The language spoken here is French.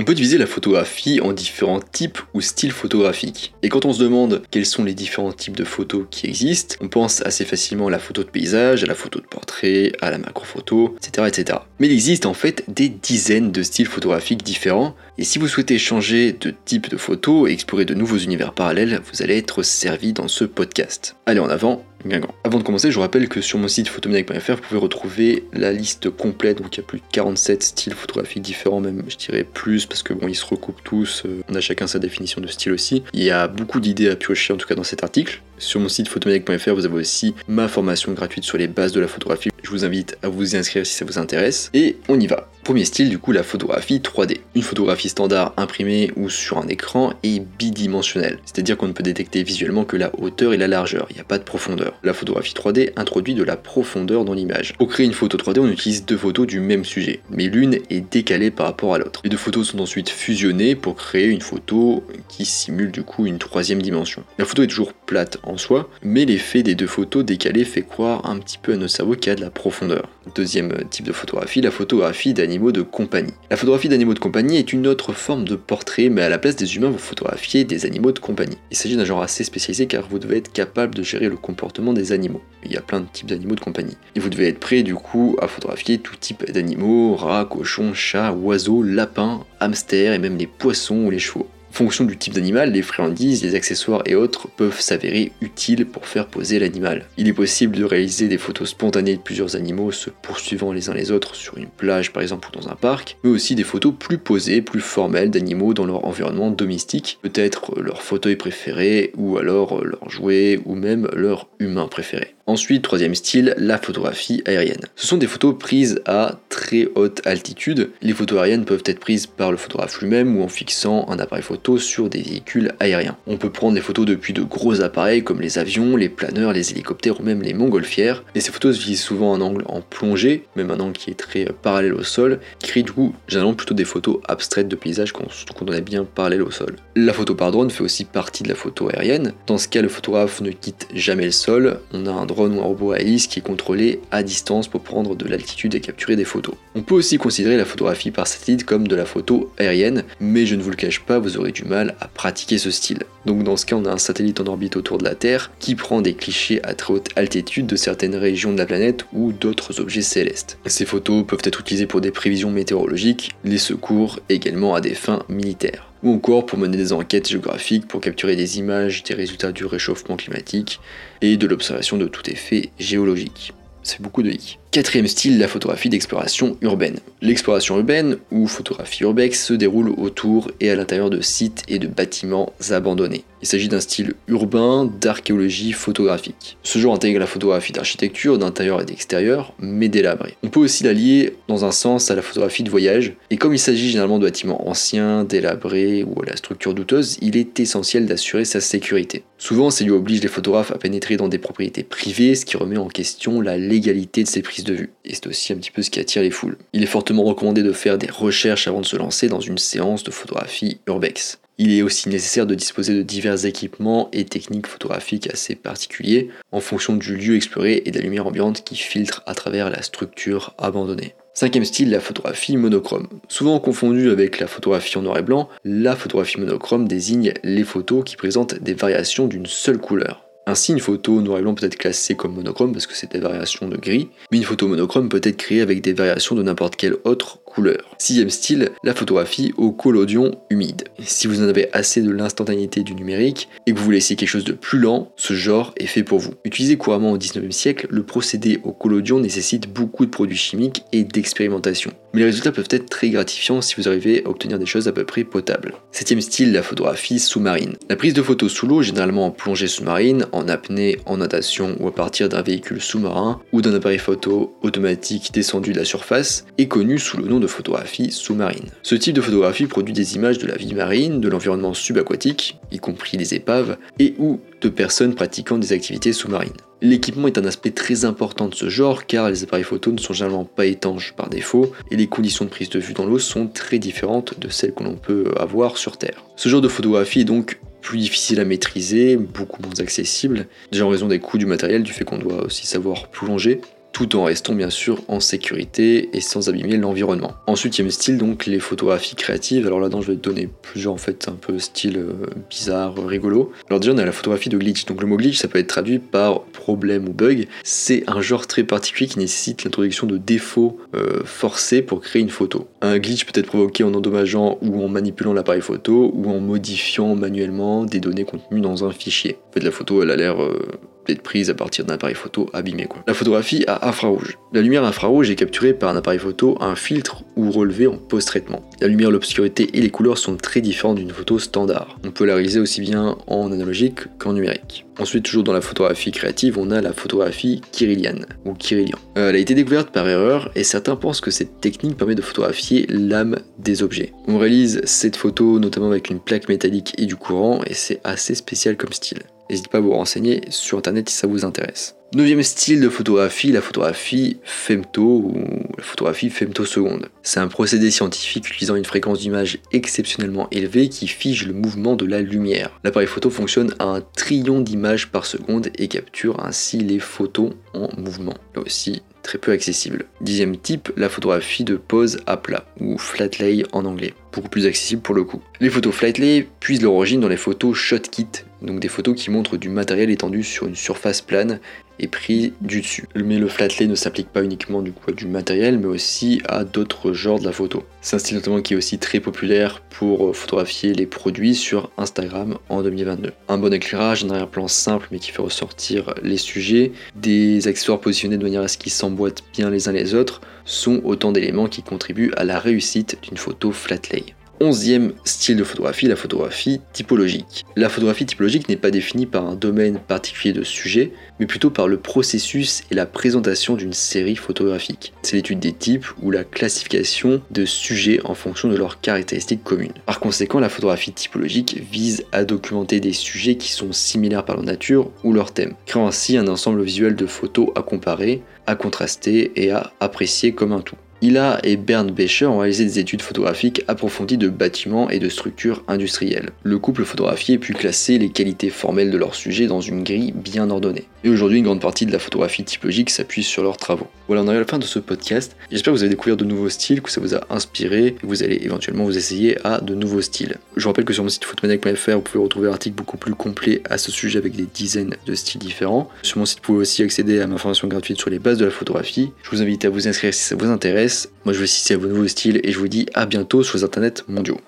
On peut diviser la photographie en différents types ou styles photographiques. Et quand on se demande quels sont les différents types de photos qui existent, on pense assez facilement à la photo de paysage, à la photo de portrait, à la macro-photo, etc., etc. Mais il existe en fait des dizaines de styles photographiques différents, et si vous souhaitez changer de type de photo et explorer de nouveaux univers parallèles, vous allez être servi dans ce podcast. Allez en avant, avant de commencer, je vous rappelle que sur mon site photomaniac.fr, vous pouvez retrouver la liste complète, donc il y a plus de 47 styles photographiques différents, même je dirais plus, parce que bon, ils se recoupent tous, euh, on a chacun sa définition de style aussi. Il y a beaucoup d'idées à piocher en tout cas dans cet article. Sur mon site photomaniac.fr, vous avez aussi ma formation gratuite sur les bases de la photographie. Je vous invite à vous y inscrire si ça vous intéresse. Et on y va. Premier style, du coup, la photographie 3D. Une photographie standard imprimée ou sur un écran est bidimensionnelle, c'est-à-dire qu'on ne peut détecter visuellement que la hauteur et la largeur, il n'y a pas de profondeur. La photographie 3D introduit de la profondeur dans l'image. Pour créer une photo 3D, on utilise deux photos du même sujet, mais l'une est décalée par rapport à l'autre. Les deux photos sont ensuite fusionnées pour créer une photo qui simule du coup une troisième dimension. La photo est toujours plate en soi, mais l'effet des deux photos décalées fait croire un petit peu à nos cerveaux qu'il y a de la profondeur. Deuxième type de photographie, la photographie d'animaux de compagnie. La photographie d'animaux de compagnie est une autre forme de portrait, mais à la place des humains, vous photographiez des animaux de compagnie. Il s'agit d'un genre assez spécialisé car vous devez être capable de gérer le comportement des animaux. Il y a plein de types d'animaux de compagnie. Et vous devez être prêt du coup à photographier tout type d'animaux, rats, cochons, chats, oiseaux, lapins, hamsters et même les poissons ou les chevaux fonction du type d'animal, les friandises, les accessoires et autres peuvent s'avérer utiles pour faire poser l'animal. Il est possible de réaliser des photos spontanées de plusieurs animaux se poursuivant les uns les autres sur une plage par exemple ou dans un parc, mais aussi des photos plus posées, plus formelles d'animaux dans leur environnement domestique, peut-être leur fauteuil préféré ou alors leur jouet ou même leur humain préféré. Ensuite, troisième style, la photographie aérienne. Ce sont des photos prises à très haute altitude. Les photos aériennes peuvent être prises par le photographe lui-même ou en fixant un appareil photo sur des véhicules aériens. On peut prendre des photos depuis de gros appareils comme les avions, les planeurs, les hélicoptères ou même les montgolfières. Et ces photos visent souvent un angle en plongée, même un angle qui est très parallèle au sol, qui crée du coup généralement plutôt des photos abstraites de paysages quand on est bien parallèle au sol. La photo par drone fait aussi partie de la photo aérienne. Dans ce cas, le photographe ne quitte jamais le sol. On a un drone ou un robot à qui est contrôlé à distance pour prendre de l'altitude et capturer des photos. On peut aussi considérer la photographie par satellite comme de la photo aérienne, mais je ne vous le cache pas, vous aurez du mal à pratiquer ce style. Donc dans ce cas, on a un satellite en orbite autour de la Terre qui prend des clichés à très haute altitude de certaines régions de la planète ou d'autres objets célestes. Ces photos peuvent être utilisées pour des prévisions météorologiques, les secours, également à des fins militaires ou encore pour mener des enquêtes géographiques pour capturer des images des résultats du réchauffement climatique et de l'observation de tout effet géologique. C'est beaucoup de i. Quatrième style, la photographie d'exploration urbaine. L'exploration urbaine, ou photographie urbex, se déroule autour et à l'intérieur de sites et de bâtiments abandonnés. Il s'agit d'un style urbain d'archéologie photographique. Ce genre intègre la photographie d'architecture, d'intérieur et d'extérieur, mais délabrée. On peut aussi l'allier dans un sens à la photographie de voyage, et comme il s'agit généralement de bâtiments anciens, délabrés ou à la structure douteuse, il est essentiel d'assurer sa sécurité. Souvent, ça lui oblige les photographes à pénétrer dans des propriétés privées, ce qui remet en question la légalité de ces prises de. Et c'est aussi un petit peu ce qui attire les foules. Il est fortement recommandé de faire des recherches avant de se lancer dans une séance de photographie urbex. Il est aussi nécessaire de disposer de divers équipements et techniques photographiques assez particuliers en fonction du lieu exploré et de la lumière ambiante qui filtre à travers la structure abandonnée. Cinquième style, la photographie monochrome. Souvent confondue avec la photographie en noir et blanc, la photographie monochrome désigne les photos qui présentent des variations d'une seule couleur. Ainsi, une photo noir et blanc peut être classée comme monochrome parce que c'est des variations de gris, mais une photo monochrome peut être créée avec des variations de n'importe quelle autre Sixième style, la photographie au collodion humide. Si vous en avez assez de l'instantanéité du numérique et que vous voulez essayer quelque chose de plus lent, ce genre est fait pour vous. Utilisé couramment au 19e siècle, le procédé au collodion nécessite beaucoup de produits chimiques et d'expérimentation. Mais les résultats peuvent être très gratifiants si vous arrivez à obtenir des choses à peu près potables. Septième style, la photographie sous-marine. La prise de photos sous l'eau, généralement en plongée sous-marine, en apnée, en natation ou à partir d'un véhicule sous-marin ou d'un appareil photo automatique descendu de la surface, est connue sous le nom de photographie sous-marine. Ce type de photographie produit des images de la vie marine, de l'environnement subaquatique, y compris les épaves, et ou de personnes pratiquant des activités sous-marines. L'équipement est un aspect très important de ce genre car les appareils photo ne sont généralement pas étanches par défaut et les conditions de prise de vue dans l'eau sont très différentes de celles que l'on peut avoir sur Terre. Ce genre de photographie est donc plus difficile à maîtriser, beaucoup moins accessible, déjà en raison des coûts du matériel, du fait qu'on doit aussi savoir plonger, tout en restant bien sûr en sécurité et sans abîmer l'environnement. Ensuite, il y a le style, donc les photographies créatives. Alors là-dedans, je vais te donner plusieurs en fait un peu style euh, bizarre, rigolo. Alors déjà, on a la photographie de glitch. Donc le mot glitch, ça peut être traduit par problème ou bug. C'est un genre très particulier qui nécessite l'introduction de défauts euh, forcés pour créer une photo. Un glitch peut être provoqué en endommageant ou en manipulant l'appareil photo ou en modifiant manuellement des données contenues dans un fichier. En fait, la photo, elle a l'air euh, d'être prise à partir d'un appareil photo abîmé. Quoi. La photographie à infrarouge. La lumière infrarouge est capturée par un appareil photo, un filtre ou relevée en post-traitement. La lumière, l'obscurité et les couleurs sont très différentes d'une photo standard. On peut la réaliser aussi bien en analogique qu'en numérique. Ensuite, toujours dans la photographie créative, on a la photographie kirilienne ou kirillian. Euh, elle a été découverte par erreur et certains pensent que cette technique permet de photographier l'âme des objets. On réalise cette photo notamment avec une plaque métallique et du courant et c'est assez spécial comme style. N'hésitez pas à vous renseigner sur internet si ça vous intéresse. Neuvième style de photographie, la photographie femto ou la photographie femtoseconde. C'est un procédé scientifique utilisant une fréquence d'image exceptionnellement élevée qui fige le mouvement de la lumière. L'appareil photo fonctionne à un trillion d'images par seconde et capture ainsi les photos en mouvement. Là aussi, très peu accessible. Dixième type, la photographie de pose à plat, ou flat lay en anglais, beaucoup plus accessible pour le coup. Les photos flat lay puisent leur origine dans les photos shot kit, donc des photos qui montrent du matériel étendu sur une surface plane et pris du dessus. Mais le flat lay ne s'applique pas uniquement du coup à du matériel, mais aussi à d'autres genres de la photo. C'est un style notamment qui est aussi très populaire pour photographier les produits sur Instagram en 2022. Un bon éclairage, un arrière-plan simple mais qui fait ressortir les sujets, des accessoires positionnés de manière à ce qu'ils s'emboîtent bien les uns les autres, sont autant d'éléments qui contribuent à la réussite d'une photo flat lay. Onzième style de photographie, la photographie typologique. La photographie typologique n'est pas définie par un domaine particulier de sujet, mais plutôt par le processus et la présentation d'une série photographique. C'est l'étude des types ou la classification de sujets en fonction de leurs caractéristiques communes. Par conséquent, la photographie typologique vise à documenter des sujets qui sont similaires par leur nature ou leur thème, créant ainsi un ensemble visuel de photos à comparer, à contraster et à apprécier comme un tout. Ila et Bernd Becher ont réalisé des études photographiques approfondies de bâtiments et de structures industrielles. Le couple photographié pu classer les qualités formelles de leur sujet dans une grille bien ordonnée. Et aujourd'hui, une grande partie de la photographie typologique s'appuie sur leurs travaux. Voilà, on arrive à la fin de ce podcast. J'espère que vous avez découvert de nouveaux styles, que ça vous a inspiré, et que vous allez éventuellement vous essayer à de nouveaux styles. Je vous rappelle que sur mon site photomaniac.fr, vous pouvez retrouver un article beaucoup plus complet à ce sujet avec des dizaines de styles différents. Sur mon site, vous pouvez aussi accéder à ma formation gratuite sur les bases de la photographie. Je vous invite à vous inscrire si ça vous intéresse. Moi, je vous citer à vos nouveaux styles et je vous dis à bientôt sur les internets mondiaux.